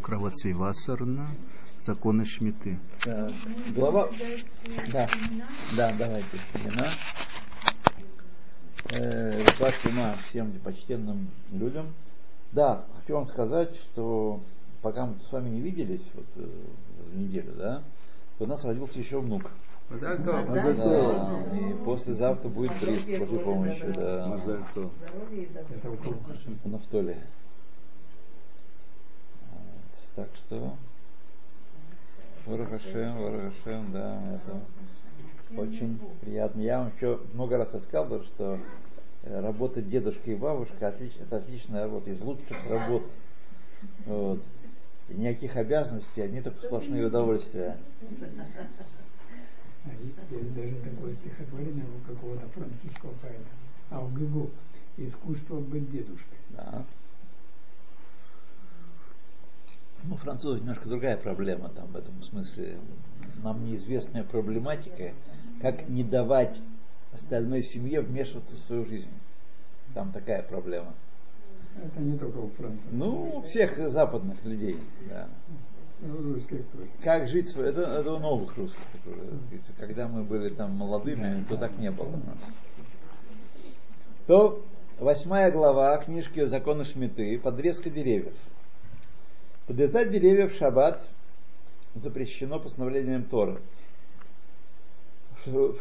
Кравацвивасарна, законы Шмиты. Так, глава... Да, да, давайте семена. Э, Шма всем почтенным людям. Да, хочу вам сказать, что пока мы с вами не виделись вот э, неделю, да, то у нас родился еще внук. Да, и послезавтра будет бриз, с Божьей помощью, да. На втоле. Так что Варахашем, Варахашем, да, это очень приятно. Я вам еще много раз рассказывал, что работа дедушка и бабушка отлич, это отличная работа, из лучших работ. Вот. И никаких обязанностей, одни только сплошные удовольствия. А есть даже такое стихотворение у какого-то французского поэта. А у Гюго искусство быть дедушкой. Да. Ну, французы немножко другая проблема там в этом смысле. Нам неизвестная проблематика, как не давать остальной семье вмешиваться в свою жизнь. Там такая проблема. Это не только у французов. Ну, у всех западных людей, да. Ну, как жить, это, это у новых русских. Когда мы были там молодыми, то так не было у нас. То восьмая глава книжки Законы Шмиты, подрезка деревьев. Подрезать деревья в шаббат запрещено постановлением Торы. В,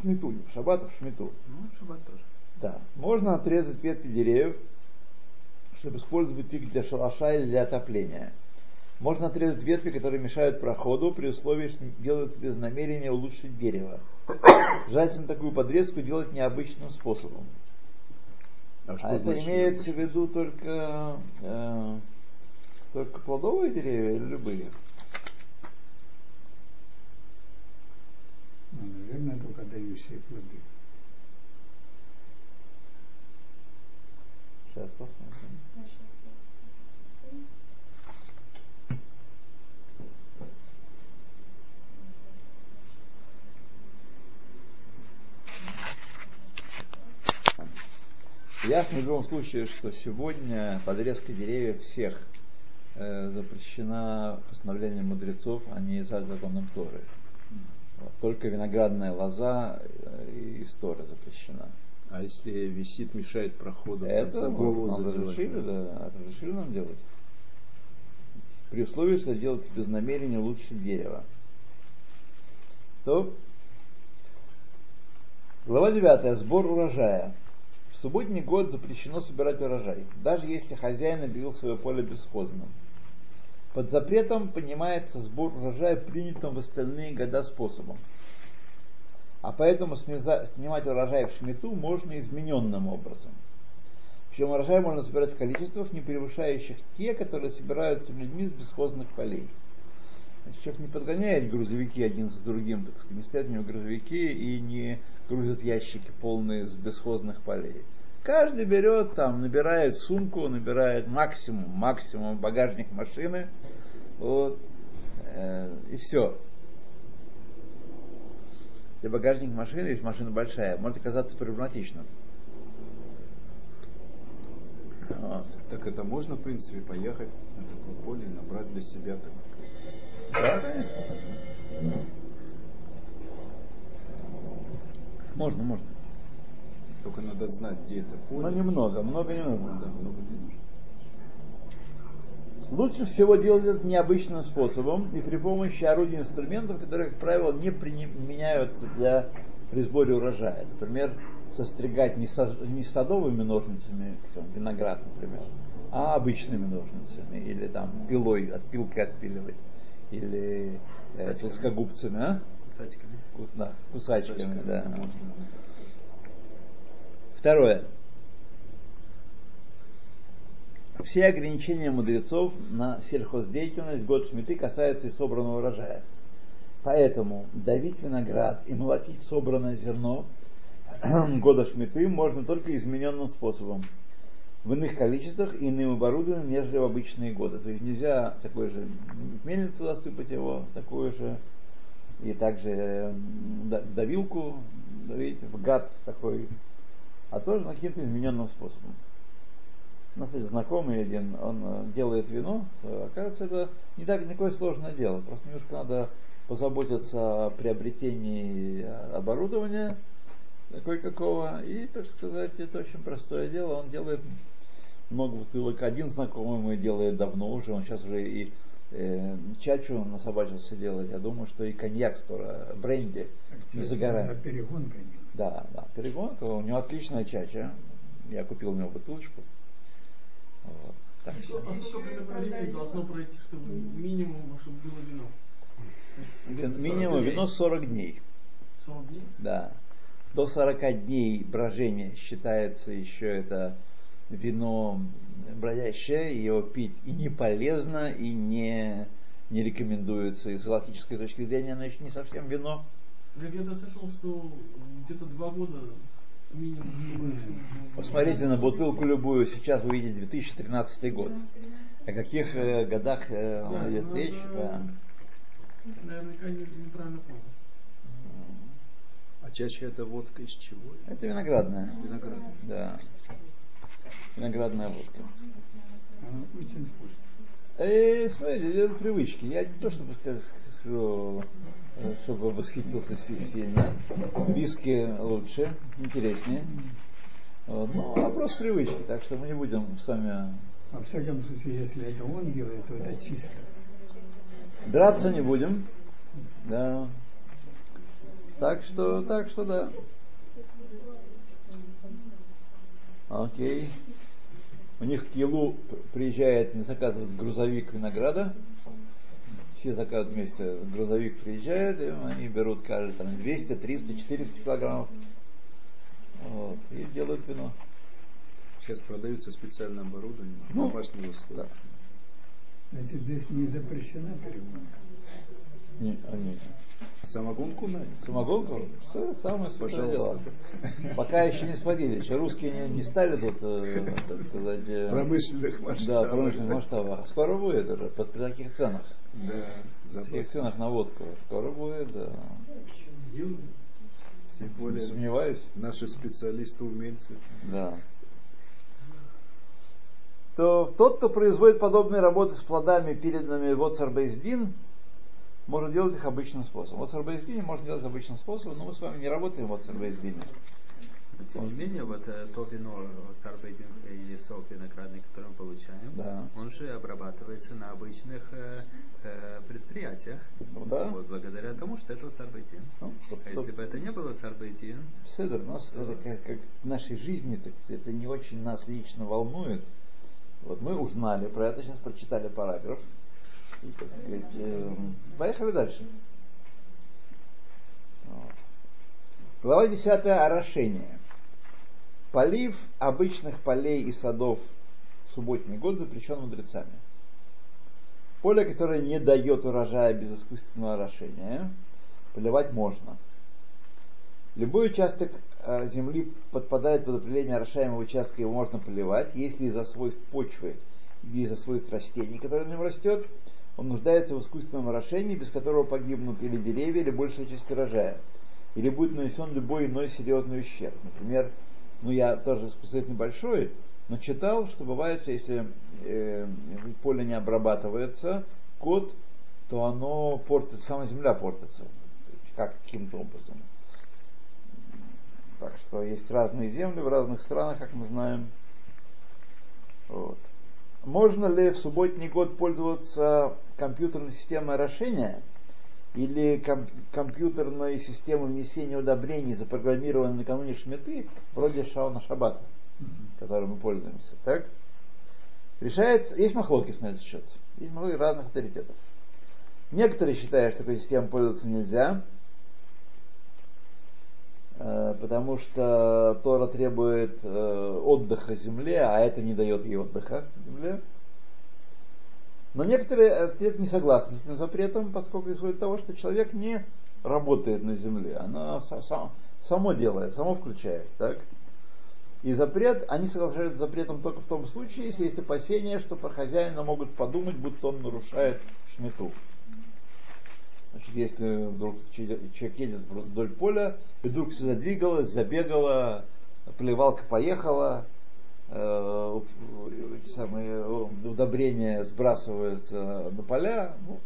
шмиту, в шаббат, в шмиту. Ну, в шаббат тоже. Да. Можно отрезать ветки деревьев, чтобы использовать их для шалаша или для отопления. Можно отрезать ветви, которые мешают проходу, при условии, что делается без намерения улучшить дерево. Желательно такую подрезку делать необычным способом. А, а это имеется в виду только, э, только плодовые деревья или любые? Ну, наверное, только дающие плоды. Сейчас посмотрим. Ясно в любом случае, что сегодня подрезка деревьев всех запрещена постановлением мудрецов, а не за законом Торы. Вот. Только виноградная лоза э, из Торы запрещена. А если висит, мешает проходу, это голову нам разрешили, да, разрешили нам делать. При условии, что делать без намерения лучше дерева. То глава 9. Сбор урожая. В субботний год запрещено собирать урожай, даже если хозяин объявил свое поле бесхозным. Под запретом понимается сбор урожая принятым в остальные года способом. А поэтому снимать урожай в шмету можно измененным образом. Причем урожай можно собирать в количествах, не превышающих те, которые собираются людьми с бесхозных полей. Человек не подгоняет грузовики один за другим, так сказать, не стоят у него грузовики и не грузят ящики полные с бесхозных полей. Каждый берет там, набирает сумку, набирает максимум, максимум багажник машины, вот, э, и все. Для багажник машины, если машина большая, может оказаться проблематичным. Вот. Так это можно, в принципе, поехать на такое поле и набрать для себя, так сказать. Да, конечно. Можно, можно. Только надо знать, где это поле. Но немного, много не нужно. Да, много не нужно. Лучше всего делать это необычным способом и при помощи орудий и инструментов, которые, как правило, не применяются для при сборе урожая. Например, состригать не, со, не садовыми ножницами, там, виноград, например, а обычными ножницами, или там пилой, от пилки отпиливать, или э, плоскогубцами, а? Кусачками. Да, с кусачками, кусачками да. Второе. Все ограничения мудрецов на сельхоздеятельность год шмиты касаются и собранного урожая. Поэтому давить виноград и молотить собранное зерно года шмиты можно только измененным способом. В иных количествах и иным оборудованием, нежели в обычные годы. То есть нельзя такой же мельницу засыпать его, такую же, и также давилку, давить в гад такой, а тоже на каким-то измененным способом. На кстати, знакомый один, он э, делает вино. Оказывается, это не так никакое сложное дело. Просто немножко надо позаботиться о приобретении э, оборудования кое-какого. И, так сказать, это очень простое дело. Он делает много бутылок. Один знакомый мой делает давно уже. Он сейчас уже и э, чачу насобачился делать. Я думаю, что и коньяк скоро, бренди не за На горами. перегонка. Да, да, перегонка. У него отличная чача. Я купил у него бутылочку. Вот. Так А что что- а сколько примерно должно пройти, чтобы минимум, чтобы было вино? вин- минимум вино 40 дней. 40 дней? Да. До 40 дней брожения считается еще это вино бродящее, его пить и не полезно, и не, не рекомендуется. Из галактической точки зрения оно еще не совсем вино. Я где-то слышал, что где-то два года минимум, Посмотрите на бутылку любую, сейчас вы видите 2013 год. О каких э, годах э, Да, идет ну, речь? это- Да. Наверняка не- неправильно понял. А чаще это водка из чего? Это виноградная. Виноград. Да. Виноградная водка. Вкусно. Э, смотрите, это привычки. Я не то, чтобы скажу, чтобы восхитился си- сильно. Виски лучше, интереснее. Вот. Ну, вопрос привычки, так что мы не будем с вами Во всяком случае, если это он делает, то это чисто. драться не будем. Да. Так что, так что да. Окей. У них к Елу приезжает, не заказывает грузовик винограда. Все заказывают вместе. Грузовик приезжает, и они берут, кажется, там 200, 300, 400 килограммов. Вот, и делают вино. Сейчас продаются специальное оборудование Ну, домашнего условия. Значит, здесь не запрещена перегонка. Не, а, не. Самогонку на Самогонку? Самое святое дело. Пока еще не сводили. Еще русские не, не стали тут, э, так сказать, э, Промышленных масштабах. да, промышленных масштабах. Скоро будет уже, под, при таких ценах. Да, При таких ценах на водку. Скоро будет, да. Тем Не более сомневаюсь. наши специалисты, умельцы. Да. То тот, кто производит подобные работы с плодами, переданными в Оцарбейздин, может делать их обычным способом. В Оцарбейздине можно делать обычным способом, но мы с вами не работаем в Оцарбейздине. Тем не менее, вот э, то вино царбейдин или сок виноградный, который мы получаем, Да. он же обрабатывается на обычных э, э, предприятиях. Ну да. Вот благодаря тому, что это царбейдин. Ну, вот А если бы это не было царбейдин, Седер, нас это как, как в нашей жизни, так это не очень нас лично волнует. Вот мы узнали про это, сейчас прочитали параграф. Сказать, поехали дальше. Глава 10 орошение. Полив обычных полей и садов в субботний год запрещен мудрецами. Поле, которое не дает урожая без искусственного орошения, поливать можно. Любой участок э, земли подпадает под определение орошаемого участка, его можно поливать, если из-за свойств почвы или из-за свойств растений, которые на нем растет, он нуждается в искусственном орошении, без которого погибнут или деревья, или большая часть урожая, или будет нанесен любой иной серьезный ущерб. Например, ну я тоже спасает небольшой, но читал, что бывает, если э, поле не обрабатывается, год, то оно портится, сама земля портится. Как каким-то образом. Так что есть разные земли в разных странах, как мы знаем. Вот. Можно ли в субботний год пользоваться компьютерной системой орошения или ком- компьютерной системой внесения удобрений, запрограммированной накануне шметы, вроде Шауна Шабата, которой мы пользуемся? Так? Решается, есть махлокис на этот счет. Есть много разных авторитетов. Некоторые считают, что такой системой пользоваться нельзя, потому что Тора требует э, отдыха земле, а это не дает ей отдыха земле. Но некоторые авторитеты не согласны с этим запретом, поскольку исходит того, что человек не работает на земле, она са- сам- само делает, само включает. Так? И запрет, они соглашаются с запретом только в том случае, если есть опасения, что про хозяина могут подумать, будто он нарушает шмету. Значит, если вдруг человек едет вдоль поля, и вдруг все задвигалось, забегало, плевалка поехала, э, удобрения сбрасываются на поля. Ну,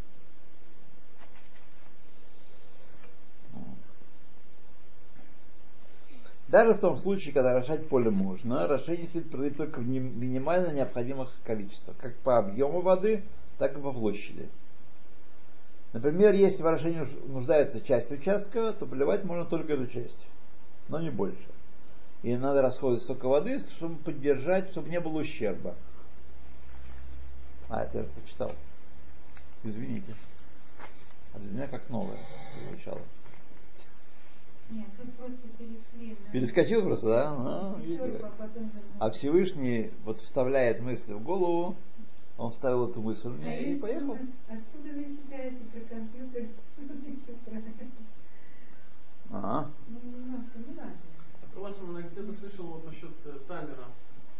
Даже в том случае, когда орошать поле можно, орошение следует проводить только в минимально необходимых количествах, как по объему воды, так и по площади. Например, если в орошении нуждается часть участка, то поливать можно только эту часть, но не больше. И надо расходовать столько воды, чтобы поддержать, чтобы не было ущерба. А, это я почитал. Извините. А для меня как новое звучало. Нет, тут просто перешли. на- Перескочил просто, да? Ну, же- А Всевышний вот вставляет мысли в голову, он вставил эту мысль А и если поехал. Откуда вы читаете про компьютер? Еще про- Ага, Ну, немножко, не важно. Василий, я где-то слышал вот насчет э, таймера.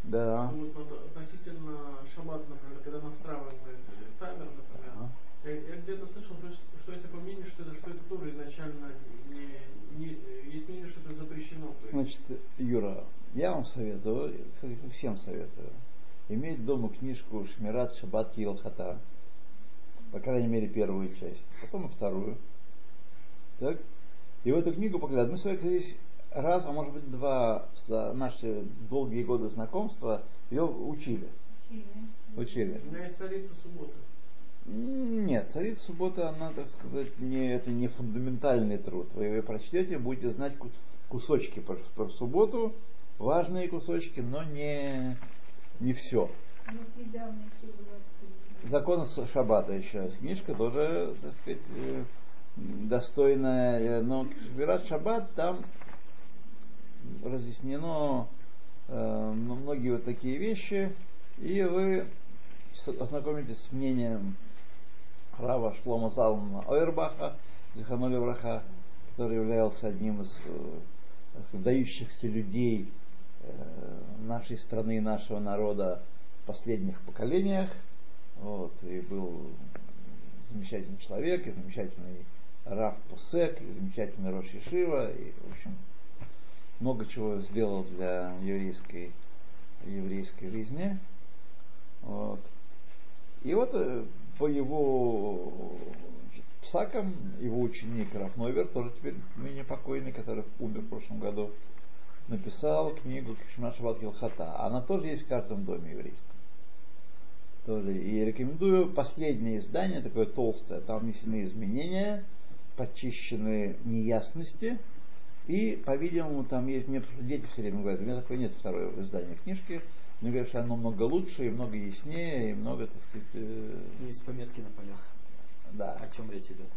да. Что вот надо- относительно шаббата, например, когда настраиваем э, таймер, например, Ага. я, я где-то слышал, что, что есть такое мнение, что это, что это тоже изначально не, не- есть мнение, что это запрещено. Значит, Юра, я вам советую, кстати, всем советую, иметь дома книжку Шмират Шаббат Килхата. По крайней мере, первую часть, потом и вторую. Так? И в эту книгу показать. Мы с вами здесь раз, а может быть два за наши долгие годы знакомства ее учили. Чили. Учили. у меня есть царица субботы. М, Нет, царица суббота, она, так сказать, не, это не фундаментальный труд. Вы ее прочтете, будете знать ку- кусочки про, про субботу, важные кусочки, но не, не все. Закон Шаббата еще. Книжка тоже, так сказать, э, достойная. Но Шмират Шаббат там разъяснено э, ну, многие вот такие вещи, и вы ознакомитесь с мнением Рава Шлома Залмана Ойрбаха, Зиханоли Враха, который являлся одним из э, выдающихся людей нашей страны нашего народа в последних поколениях. Вот, и был замечательный человек, и замечательный Раф Пусек, и замечательный Рош Шива, и, в общем, много чего сделал для еврейской, еврейской жизни. Вот. И вот э, по его псакам, его ученик Рафновер, тоже теперь ныне покойный, который умер в прошлом году, написал книгу Кишма Шабат Хилхата. Она тоже есть в каждом доме еврейском. Тоже. И рекомендую последнее издание, такое толстое, там внесены изменения, почищены неясности, и, по-видимому, там есть, мне дети все время говорят, у меня такое нет второе издание книжки, мне говорят, что оно много лучше, и много яснее, и много, так сказать, э, Есть пометки на полях. да. О чем речь идет?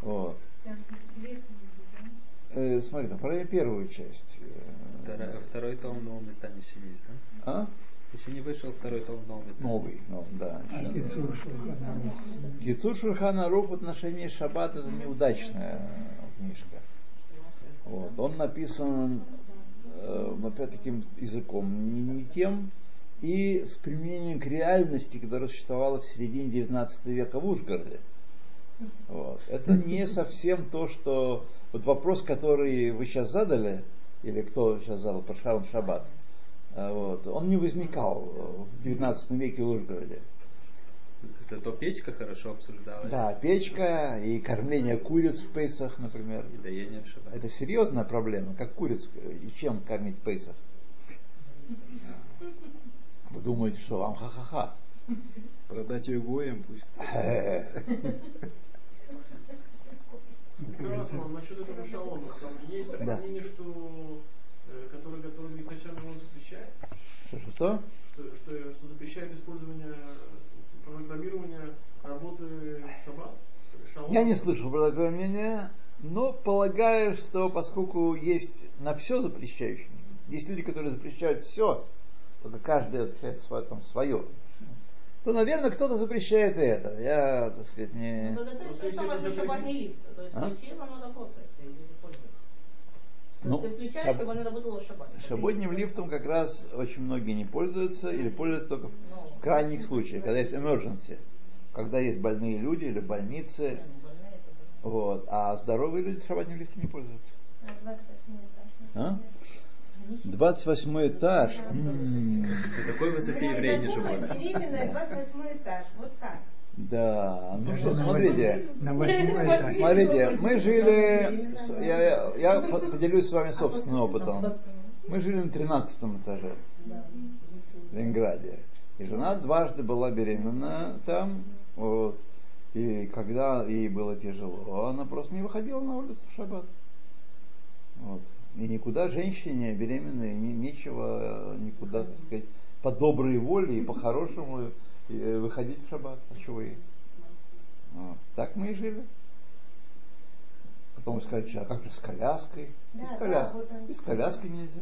Вот. Там? Э, смотри, там, про первую часть. Второй, второй том в новом издании еще есть, да? А? Еще не вышел второй том в новом издании. Новый, ну, да. А Кицур Шурхана Рух в отношении Шаббат это неудачная книжка. Вот. Он написан э, опять таким языком не, не тем и с применением к реальности, которая существовала в середине 19 века в Ужгороде. Вот. Это не совсем то, что... Вот вопрос, который вы сейчас задали, или кто сейчас задал про Шарм Шаббат, э, вот, он не возникал в 19 веке в Ужгороде. Зато печка хорошо обсуждалась. Да, печка и кормление куриц в Пейсах, например. И доение в шаббат. Это серьезная проблема. Как куриц и чем кормить в Пейсах? Вы думаете, что вам ха-ха-ха? Продать ее гоем пусть. Красного, насчет этого шалома, там есть такое Да. мнение, что э, который, который изначально его запрещает, Что, что, что? что, что, что запрещает использование программирования работы шаббат. Шалом. Я не слышал про такое мнение, но полагаю, что поскольку есть на все запрещающие, есть люди, которые запрещают все, только каждый запрещает свое, там, свое, то, наверное, кто-то запрещает и это. Я, так сказать, не... Ну, это то же самое, что шабатный лифт. То есть А? включил, оно работает. Ну, Ты включаешь, шаб- чтобы лифтом как раз очень многие не пользуются или пользуются только в крайних случаях, когда есть emergency, когда есть больные люди или больницы, ну, вот, а здоровые люди шабатным лифтом не пользуются. А 28 этаж. На такой высоте евреи не живут. Беременная, 28 этаж. Вот так. Да, ну что, смотрите, восьмой- На восьмой этаж. смотрите, мы жили, я, я по- поделюсь с вами собственным опытом. Мы жили на 13 этаже в Ленинграде. И жена дважды была беременна там. Вот. И когда ей было тяжело, она просто не выходила на улицу в шаббат. Вот. И никуда женщине беременной ни- нечего э, никуда, так сказать, по доброй воле и по-хорошему э, выходить в шаббат. А чего ей? Вот. Так мы и жили. Потом сказать, а как же с коляской? Да, и с да, коляской. вот он. и с коляской нельзя.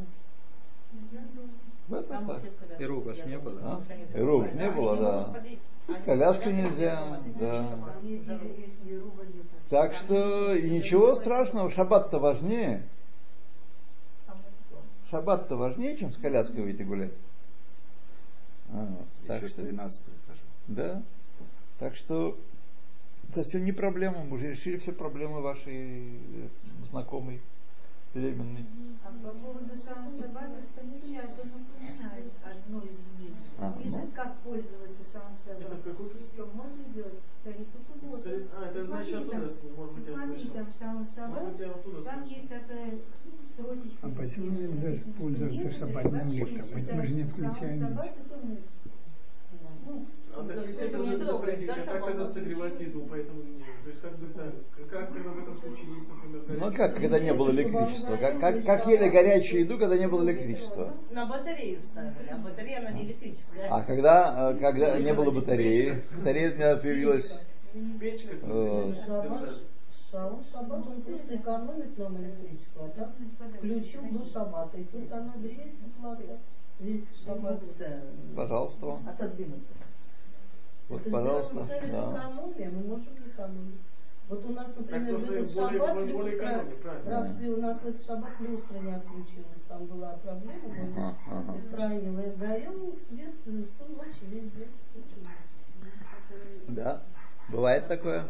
В этом так. И рук аж не было. А? И рук не было, да. И с коляской нельзя, да. Так что и ничего страшного, шаббат-то важнее. Шаббат-то важнее, чем с коляской выйти гулять. А, так Еще с что, 13 этажа. да. Так что это все не проблема, мы уже решили все проблемы вашей э, знакомой беременной. А по поводу кстати, часто напоминает одно из них. А, Пишет, ну. как пользоваться самым Это в какой книге? Можно делать? Царица суббота. Цари- а, это значит оттуда, там, может быть, я посмотри слышал. там Может шаббат. Там есть такая строчечка. А почему нельзя пользоваться шаббатным лифтом? Мы, же не включаем шаббат это. Ну, А так если это запретить, а как тогда запретить? согревать еду, поэтому не. То есть как бы так, как тогда в этом случае есть, например, Ну а как, когда не было электричества? Как, как, как ели горячую еду, когда не было электричества? На батарею ставили, а батарея она не электрическая. А когда, э, когда не было батареи, батарея у меня появилась печка? э, Шаббат, шаббат, он просто экономит нам электричество, а так включил до шаббата. Если она греется, плата, весь шаббат пожалуйста, вам. отодвинут. Вот, Это пожалуйста, целью да. экономии, мы можем экономить. Вот у нас, например, в этот шаббат люстра. Равсли, у нас в этот шаббат люстра не отключилась, там была проблема, Ага, ага. устранила, и горел свет всю ночь и весь день. Да, бывает такое.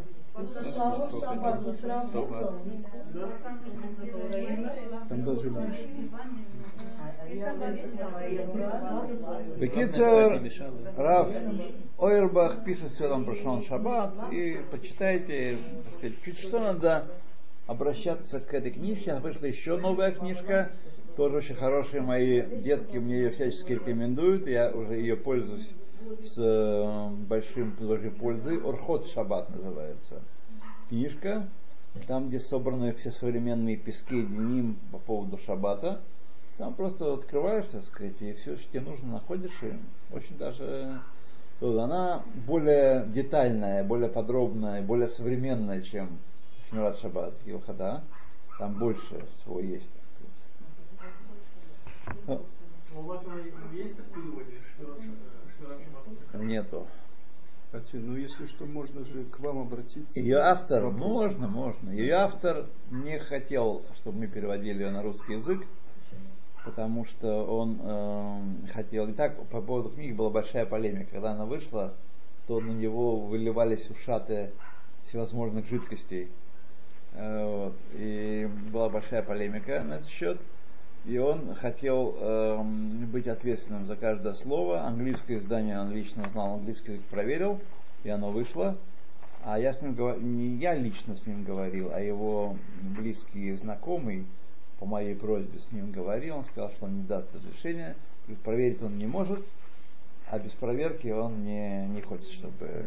Там даже меньше. Бекицер. Раф Ойербах пишет все там про Шон Шаббат, и почитайте, сказать, чуть что надо обращаться к этой книжке. Вышла еще новая книжка, тоже очень хорошие мои детки мне ее всячески рекомендуют, я уже ее пользуюсь с э, большим тоже пользой. Орхот Шаббат называется. Книжка, там, где собраны все современные пески Деним по поводу Шаббата. Там просто открываешь, так сказать, и все, что тебе нужно, находишь, и очень даже вот она более детальная, более подробная, более современная, чем Шмират Шаббат Илхада. Там больше всего есть. так сказать. У вас она есть в переводе Шмират Нету. Ну если что, можно же к вам обратиться. Ее автор, можно, можно. Ее автор не хотел, чтобы мы переводили ее на русский язык, потому что он эм, хотел. И так по поводу книги была большая полемика. Когда она вышла, то на него выливались ушаты всевозможных жидкостей. Э, вот. И была большая полемика на этот счет. И он хотел эм, быть ответственным за каждое слово. Английское издание он лично знал, английский язык проверил, и оно вышло. А я с ним говорил, не я лично с ним говорил, а его близкий знакомый по моей просьбе с ним говорил, он сказал, что он не даст разрешения, проверить он не может, а без проверки он не, не хочет, чтобы...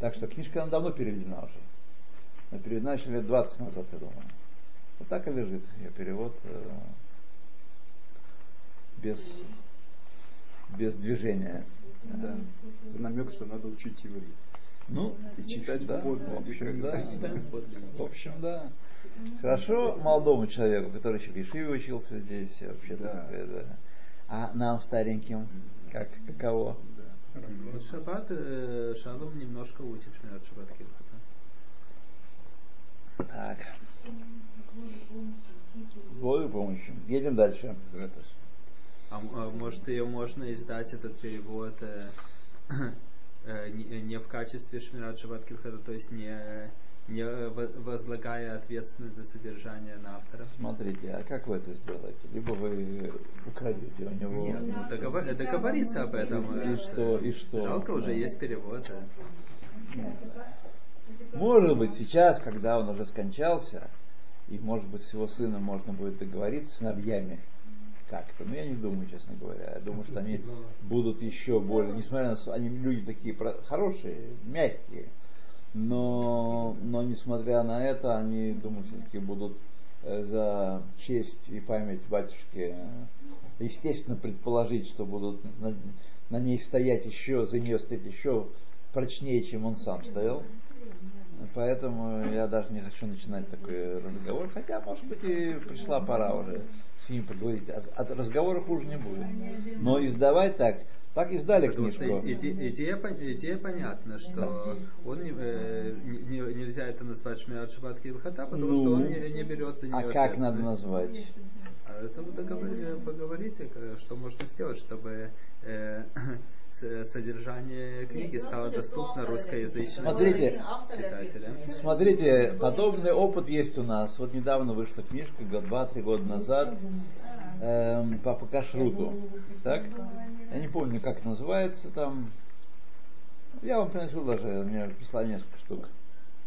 Так что книжка она давно переведена уже. Переведена еще лет 20 назад, я думаю. Вот так и лежит ее перевод э, без, без движения. Да. Это намек, что надо учить иврит. Ну, И читать да, в общем, да. В общем, да. Хорошо молодому человеку, который еще в Ешиве учился здесь, вообще Да. да. А нам стареньким, как каково? Вот Шаббат, э, Шалом немножко учит Шмират Шаббат Килхата. Так. Божьей помощью. Едем дальше. А, а может ее можно издать этот перевод э, э, не, не в качестве Шмират Шаббат Килхата, то есть не, не во- возлагая ответственность за содержание на автора. Смотрите, а как вы это сделаете? Либо вы украдете у него... Нет, ну договор- договориться об этом. И э, что, и что? Жалко, уже есть перевод. э. Может быть, сейчас, когда он уже скончался, и, может быть, с его сыном можно будет договориться, с сыновьями как-то. Но я не думаю, честно говоря. Я думаю, что они будут еще более, несмотря на то, они люди такие хорошие, мягкие, но, но несмотря на это, они, думаю, все-таки будут э, за честь и память батюшки, э, естественно, предположить, что будут на, на ней стоять еще, за нее стоять еще прочнее, чем он сам стоял. Поэтому я даже не хочу начинать такой разговор. Хотя, может быть, и пришла пора уже с ним поговорить. От, от разговора хуже не будет. Но издавать так, так издали Потому книжку. иде- идея, пон- идея понятна, что он не, э, не- не- нельзя это назвать Шмиат Шабат Килхата, потому Ну, что он не, не берет за А как надо назвать? А Это вы договори- поговорите, к- что можно сделать, чтобы э, содержание книги стало доступно русскоязычным Смотрите. читателям. Смотрите, подобный опыт есть у нас. Вот недавно вышла книжка, год два-три года назад, эм, по, по кашруту. Так? Я не помню, как называется там. Я вам принесу даже, мне прислали несколько штук.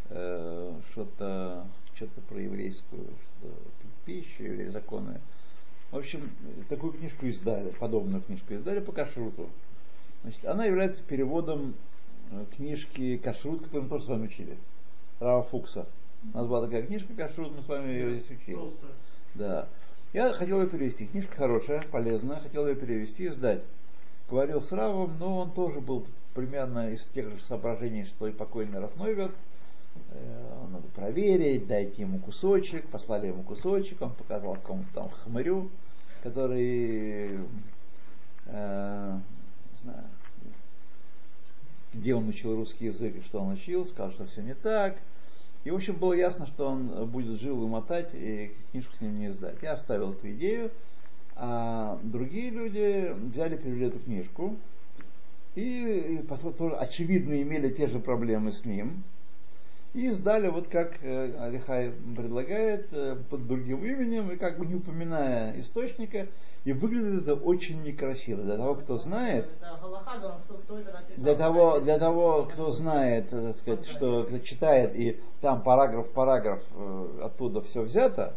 Э, что-то, что-то про еврейскую что пищу или законы. В общем, такую книжку издали, подобную книжку издали по кашруту. Значит, она является переводом э, книжки Кашрут, которую мы тоже с вами учили. Рава Фукса. У нас была такая книжка Кашрут, мы с вами ее здесь учили. Просто. Да. Я хотел ее перевести. Книжка хорошая, полезная. Хотел ее перевести и сдать. Говорил с Равом, но он тоже был примерно из тех же соображений, что и покойный Рафнойвер. Э, Надо проверить, дайте ему кусочек. Послали ему кусочек, он показал кому-то там хмырю, который э, знаю, где он учил русский язык и что он учил, сказал, что все не так. И, в общем, было ясно, что он будет жил вымотать и книжку с ним не издать. Я оставил эту идею, а другие люди взяли, перевели эту книжку и, и потом тоже, очевидно, имели те же проблемы с ним. И издали, вот как э, Алихай предлагает, э, под другим именем, и как бы не упоминая источника, и выглядит это очень некрасиво. Для того, кто знает, для того, для того, кто знает, э, так сказать, что кто читает, и там параграф параграф оттуда все взято,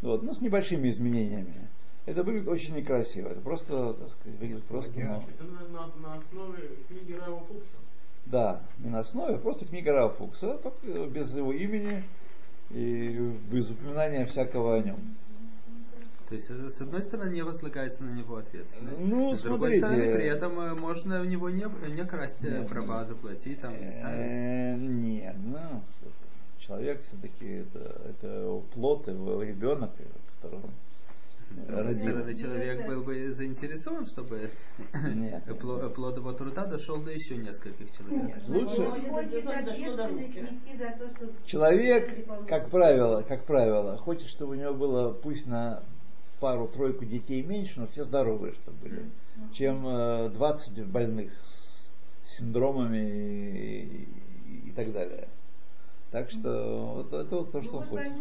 вот, ну, с небольшими изменениями. Это выглядит очень некрасиво. Это просто, так сказать, выглядит просто, ну, Это на, на- на основе книги Рава Фукса. Да, не на основе, просто книга Рава Фукса, только без его имени и без упоминания всякого о нем. То есть, э, с одной стороны, не возлагается на него ответственность. Ну, с другой смотрите. стороны, при этом э, можно у него не, не красть э, Нет. права, заплатить, там, не знаю. Нет, ну, человек все-таки это, это плод, его ребенок, которого С другой стороны, человек был бы заинтересован, чтобы Нет. пло- плод его труда дошел до еще нескольких человек. Лучше Он не Хочет заинтересован, да что до ответственность русских. нести за то, что Человек, как правило, как правило, хочет, чтобы у него было пусть на пару-тройку детей меньше, но все здоровые, чтобы были, чем э, 20 больных с синдромами и, и так далее. Так что вот это вот то, Ну что он вот хочет.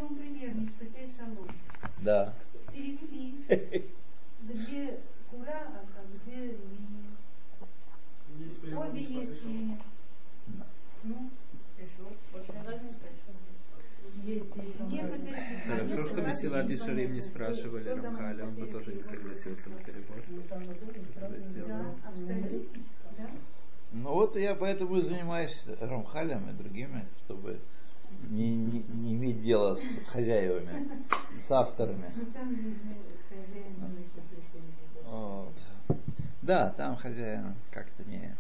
Да. Перевели, где кура, а где линия. Обе есть линия. Ну, Хорошо, что Месилат и Шарим не спрашивали Рамхаля, он бы тоже не согласился на перевод. Ну вот я поэтому и занимаюсь Рамхалем и другими, чтобы не, не- не иметь дела с хозяевами, с авторами. Ну. Вот. Да, там хозяин как-то не...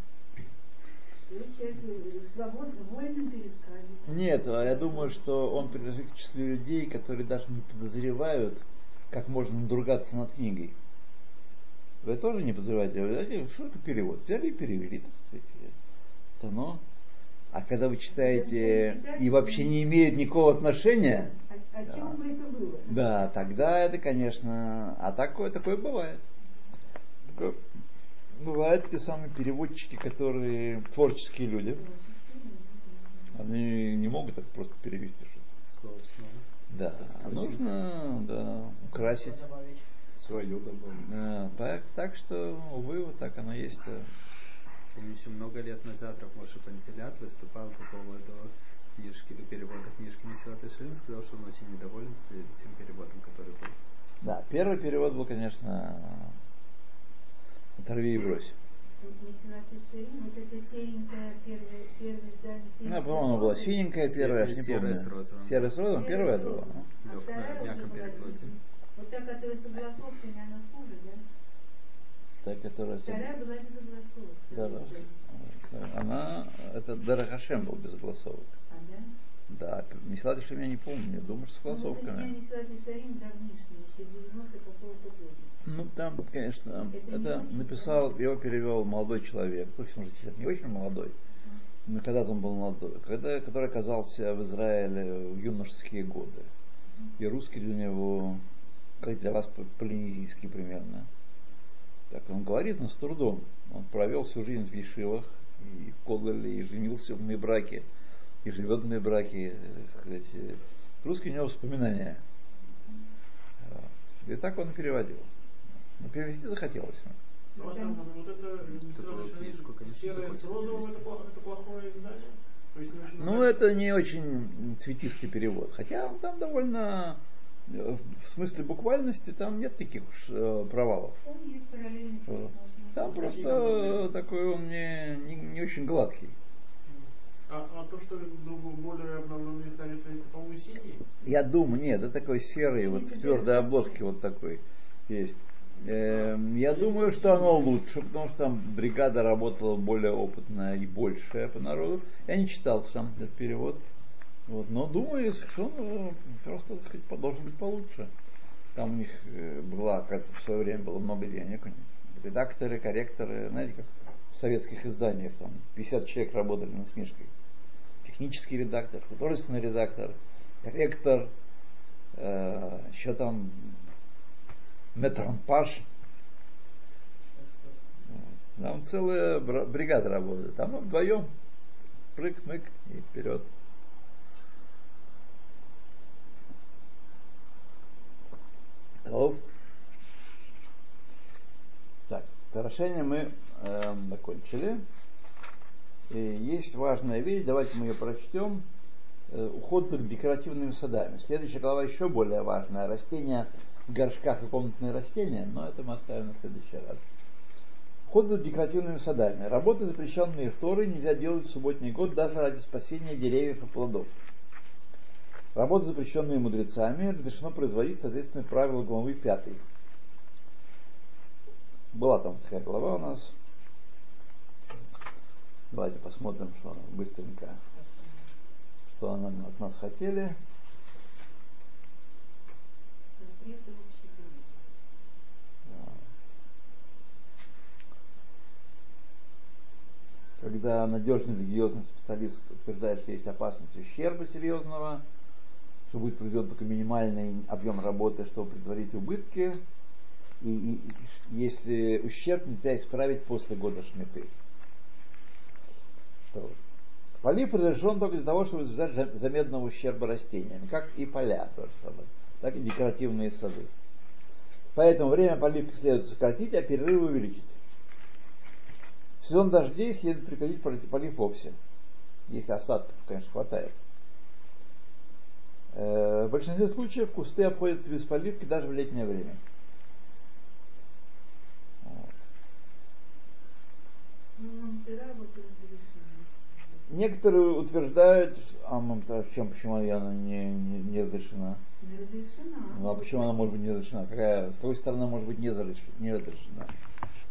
Пересказывает. Нет, а я думаю, что он принадлежит к числу людей, которые даже не подозревают, как можно надругаться над книгой. Вы тоже не подозреваете? Вы знаете, что это перевод? Взяли и перевели, так сказать. Это оно. А когда вы читаете и вообще не имеет никакого отношения, О, о чем бы это было? да, тогда это, конечно, а такое, такое бывает. Такое- бывают те самые переводчики, которые творческие люди. Они не могут так просто перевести что-то. Да, а нужно да, украсить. Свое добавить. Да, так, так что, увы, вот так оно есть. Помню, еще много лет назад Рафмоша Пантелят выступал по поводу книжки, перевода книжки Месилат Ширин, сказал, что он очень недоволен тем переводом, который был. Да, первый перевод был, конечно, оторви и брось. Месилат Ширин, вот это серенькое первое, первое издание. Ну, по-моему, была синенькая первая, я не Серая помню. с розовым. Серая с розовым, первая это была. ну. На уже мягком переплоте. Вот та, которая с она хуже, да? Та, которая... Вторая была без согласовок. Да. Она, это Дарахашем был без голосовок. А, да? Да, Месилат Ширин я не помню, думаю, с Ну, голосовками. Месилат Ширин давнишний, еще 90 какого-то года. Ну, там, конечно, Это это написал, его перевел молодой человек, то есть, может, сейчас не очень молодой, но когда-то он был молодой, когда, который оказался в Израиле в юношеские годы. И русский для него, как для вас, по- полинезийский примерно. Так он говорит, но с трудом. Он провел всю жизнь в Ешивах, и в Когале, и женился в браке, и живет в браке. Русский у него воспоминания. Вот. И так он переводил. Но перевести захотелось. Ну, а вот это книжку, конечно, серое с розовым, это это плохое издание? Ну, это не очень цветистый перевод. Хотя он там довольно, э, в смысле буквальности, там нет таких уж э, провалов. Он есть параллельный текст, Вот. можно. Там просто такой он не, не, не очень гладкий. А, а то, что более обновленное издание, это, по-моему, синий? Я думаю, нет, это такой серый, вот в твердой обложке вот такой есть. Эм, Я думаю, что оно лучше, потому что там бригада работала более опытная и большая по народу. Я не читал сам этот перевод. Вот, но думаю, что он э, просто, так сказать, должен быть получше. Там у них э, была, как в свое время было много денег. у них. Редакторы, корректоры, знаете, как в советских изданиях, там 50 человек работали над книжкой. Технический редактор, художественный редактор, корректор, э, еще там метронпаш. Вот. Там целая бригада работает. Там мы вдвоем прыг-мык и вперед. Оф. Так, Тарошение мы эм, закончили. И есть важная вещь, давайте мы ее прочтем. Э, уход за декоративными садами. Следующая глава еще более важная. Растения в горшках и комнатные растения, но это мы оставим на следующий раз. Уход за декоративными садами. Работы, запрещенные Торой, нельзя делать в субботний год даже ради спасения деревьев и плодов. Работы, запрещенные мудрецами, разрешено производить соответственно правилу главы 5. Была там такая глава у нас. Давайте посмотрим, что быстренько, что она от нас хотели. Когда надежный религиозный специалист утверждает, что есть опасность ущерба серьезного, что будет произведен только минимальный объем работы, чтобы предотвратить убытки, и, и если ущерб нельзя исправить после года шмиты. То Полив разрешен только для того, чтобы избежать за- заметного ущерба растениям, как и поля, так и декоративные сады. Поэтому время поливки следует сократить, а перерывы увеличить. В сезон дождей следует прекратить полив вовсе, если осадков, конечно, хватает. Э, В большинстве случаев кусты обходятся без поливки даже в летнее время. Ну. Некоторые утверждают, а чем, почему она не, не, не разрешена? Не разрешена. Ну а почему она может быть не разрешена? Какая, с какой стороны она может быть не разрешена? Не разрешена?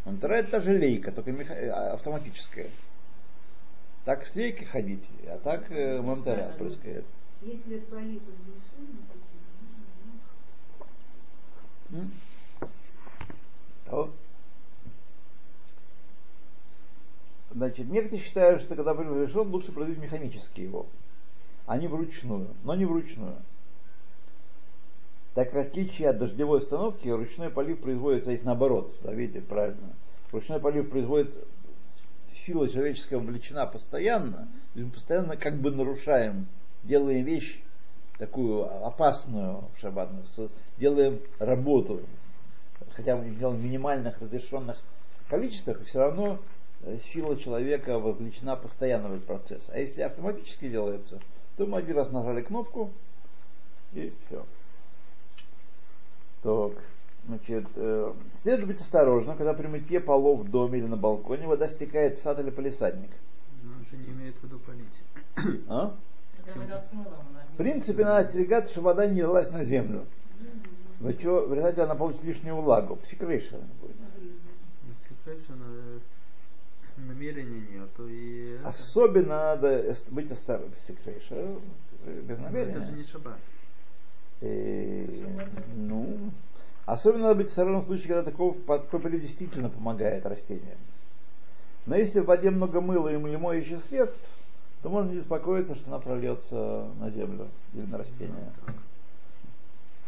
Мамтара это та же лейка, только меха- э, автоматическая. Так с лейкой ходить, а так э, мамтара прыскает. Если то М? Вот. Значит, некоторые считают, что когда полив разрешен, лучше производить механически его, а не вручную, но не вручную. Так как в отличие от дождевой установки, ручной полив производится, если наоборот, да, видите, правильно. Ручной полив производит сила человеческая вовлечена постоянно, и мы постоянно как бы нарушаем, делаем вещь такую опасную в шаббатную, делаем работу, хотя мы делаем в минимальных разрешенных количествах, все равно э, сила человека вовлечена постоянно в этот процесс. А если автоматически делается, то мы один раз нажали кнопку и все. Так, значит, э, следует быть осторожным, когда при мытье полов в доме или на балконе вода стекает в сад или палисадник. Но он же не имеет в виду полить. А? В принципе, надо остерегаться, чтобы вода не лилась на землю. Но что, в результате она получит лишнюю влагу. פסיק רישא будет. Но намерения нет, то и Особенно надо быть осторожным. פסיק רישא э, без но намерения. это же не шаббат. Э, ну, особенно надо быть осторожным в случае, когда такого полив действительно помогает растениям. Но если в воде много мыла и моющих средств, то можно не беспокоиться, что она прольется на землю или на растения.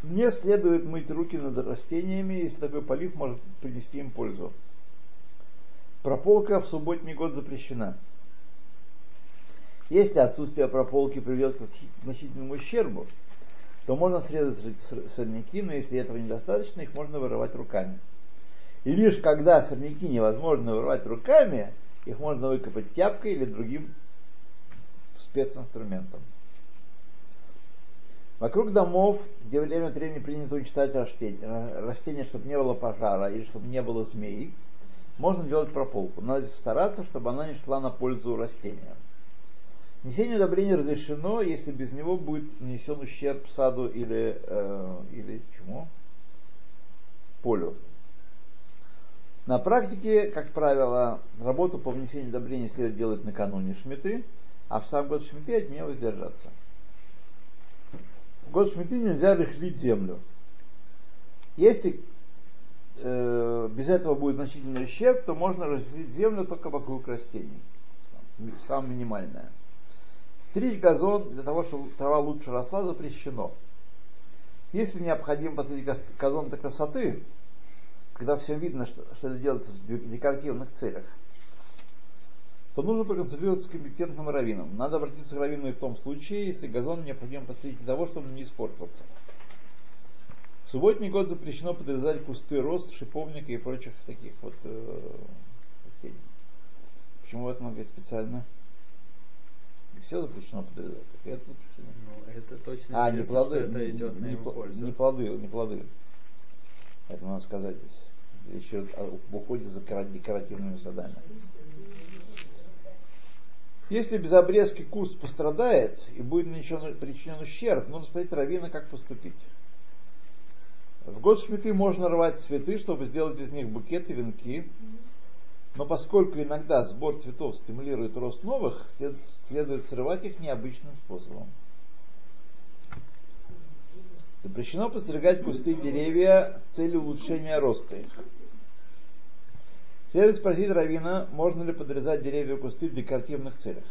Не следует мыть руки над растениями, если такой полив может принести им пользу. Прополка в субботний год запрещена. Если отсутствие прополки приведет к значительному ущербу, то можно срезать сор- сорняки, но если этого недостаточно, их можно вырывать руками. И лишь когда сорняки невозможно вырвать руками, их можно выкопать тяпкой или другим специнструментом. Вокруг домов, где время от времени принято уничтожать растения, растения, чтобы не было пожара или чтобы не было змей, можно делать прополку. Надо стараться, чтобы она не шла на пользу растениям. Несение удобрения разрешено, если без него будет нанесен ущерб саду или, э, или чему? Полю. На практике, как правило, работу по внесению удобрений следует делать накануне шмиты, а в сам год шмиты от нее воздержаться. В год шмиты нельзя рыхлить землю. Если э, без этого будет значительный ущерб, то можно разлить землю только вокруг растений. Самое минимальное. Стричь газон для того, чтобы трава лучше росла, запрещено. Если необходимо посадить газ- газон для красоты, когда всем видно, что, что это делается в дек- декоративных целях, то нужно проконсультироваться с компетентным раввином. Надо обратиться к раввину и в том случае, если газон необходимо посадить из-за того, чтобы он не испортился. В субботний год запрещено подрезать кусты роз, шиповника и прочих таких вот э, растений. Почему это надо говорить специально? Все запрещено подрезать. так и это запрещено. Ну, это точно А, не плоды. это идет на не, пользу. не плоды, не плоды. Это надо сказать здесь. Еще в уходе за кора- декоративными садами. Если без обрезки куст пострадает и будет нанесен, причинен ущерб, нужно спросить раввина, как поступить. В год шмиты можно рвать цветы, чтобы сделать из них букеты, венки. Но поскольку иногда сбор цветов стимулирует рост новых, след- следует срывать их необычным способом. Запрещено постригать кусты деревья с целью улучшения роста их. Следует спросить Равина, можно ли подрезать деревья и кусты в декоративных целях.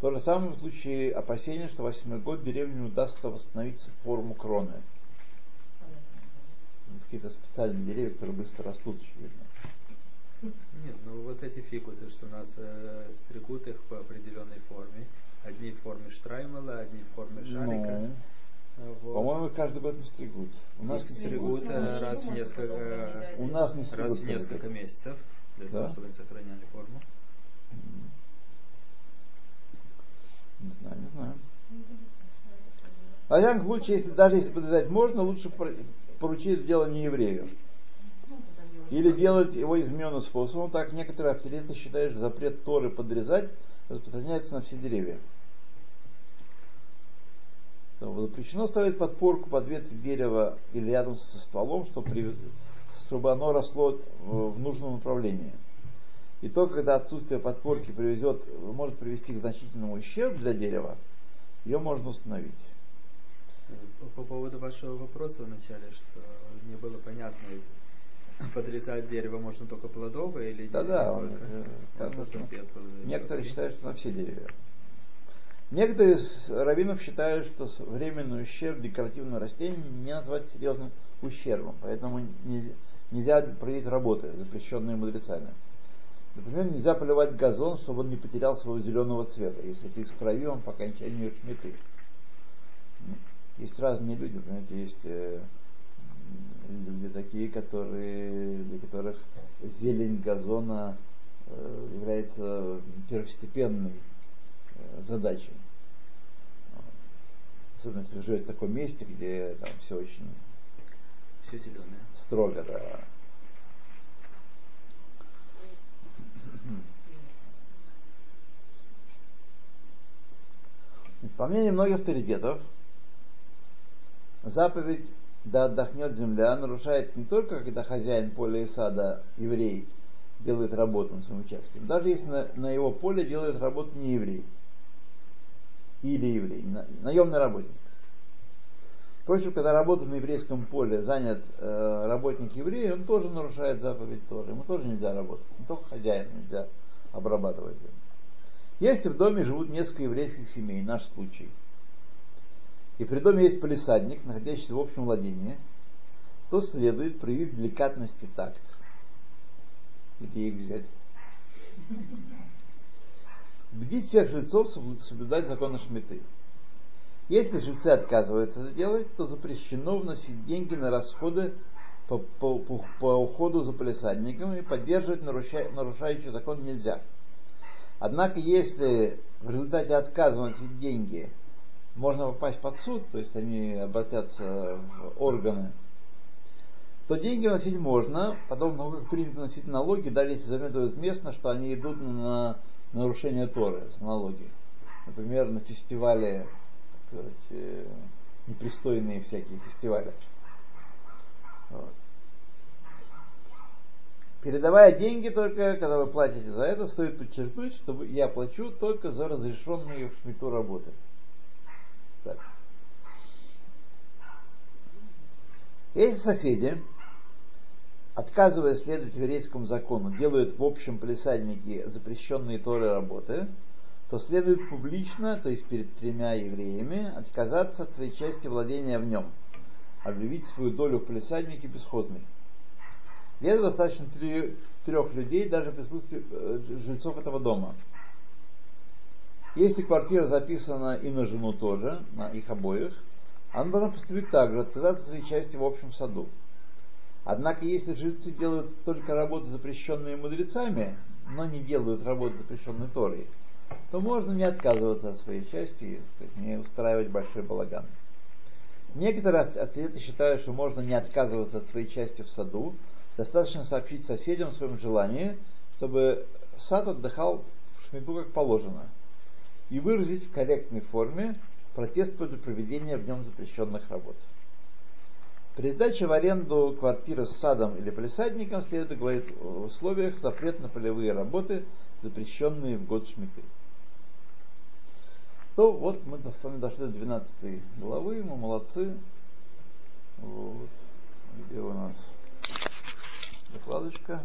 То же самое в случае опасения, что в восьмой год деревне не удастся восстановить форму кроны. Какие-то специальные деревья, которые быстро растут, очевидно. Нет, ну вот эти фикусы, что у нас э, стригут их по определенной форме. Одни в форме штраймела, одни в форме шарика. Ну, вот. по-моему, каждый год не стригут. У нас не стригут стригут. э, раз в несколько У нас не стригут. раз в несколько месяцев для Да? того, чтобы они сохраняли форму. Не знаю, не знаю. Во всяком случае, если, даже если подрезать можно, лучше пор- поручить это дело не еврею. Или делать его измененным способом, так некоторые авторитеты считают, что запрет Торы подрезать распространяется на все деревья. Запрещено ставить подпорку под ветвь дерева или рядом со стволом, чтобы, при- чтобы оно росло в нужном направлении. И то, когда отсутствие подпорки приведет, может привести к значительному ущербу для дерева, ее можно установить. По, по поводу вашего вопроса вначале, что не было понятно, подрезать дерево можно только плодовое или не он, только? э, Вот сказано, ответ что был, э, Некоторые считают, что на все деревья. Некоторые из раввинов считают, что временный ущерб декоративного растения не назвать серьезным ущербом, поэтому не- нельзя проводить работы, запрещенные мудрецами. Например, нельзя поливать газон, чтобы он не потерял своего зеленого цвета, если это из крови он по окончанию шмиты. Ну, Есть разные люди, знаете, есть э, люди такие, которые, для которых зелень газона э, является первостепенной э, задачей. Вот. Особенно если вы живете в таком месте, где там все очень Все зеленое. строго, да. По мнению многих авторитетов, заповедь «Да отдохнет земля» нарушает не только, когда хозяин поля и сада, еврей, делает работу на своем участке, но даже если на, на его поле делает работу не еврей или еврей, на, наемный работник. Впрочем, когда работает на еврейском поле занят э, работник еврей, он тоже нарушает заповедь тоже. Ему тоже нельзя работать. Не только хозяин нельзя обрабатывать. Если в доме живут несколько еврейских семей, наш случай, и при доме есть полисадник, находящийся в общем владении, то следует проявить деликатность и такт. Где их взять? Бдить всех жильцов соблюдать законы шмиты. Если жильцы отказываются это делать, то запрещено вносить деньги на расходы по, по, по, по уходу за полисадником и поддерживать нарушай, нарушающий закон нельзя. Однако, если в результате отказа вносить деньги можно попасть под суд, то есть они обратятся в органы, то деньги вносить можно, того, как принято вносить налоги, даже если заметно известно, что они идут на нарушение Торы, налоги. Например, на фестивале сказать, э, непристойные всякие фестивали. Вот. Передавая деньги только, когда вы платите за это, стоит подчеркнуть, что я плачу только за разрешенные в шмиту работы. Так. Если соседи, отказывая следовать еврейскому закону, делают в общем палисаднике запрещенные Торы работы, то следует публично, то есть перед тремя евреями, отказаться от своей части владения в нем, объявить свою долю в палисаднике бесхозной. Для этого достаточно трех людей, даже в присутствии э, жильцов этого дома. Если квартира записана и на жену тоже, на их обоих, она должна поступить так же, отказаться от своей части в общем саду. Однако, если жильцы делают только работы, запрещенные мудрецами, но не делают работы, запрещенные Торой, то можно не отказываться от своей части и не устраивать большой балаган. Некоторые ответы считают, что можно не отказываться от своей части в саду, достаточно сообщить соседям о своем желании, чтобы сад отдыхал в шмиду как положено, и выразить в корректной форме протест против проведения в нем запрещенных работ. При сдаче в аренду квартиры с садом или палисадником следует говорить в условиях запрет на полевые работы, запрещенные в год шмиты. То вот мы с вами дошли до 12 главы, мы молодцы. Вот. Где у нас закладочка?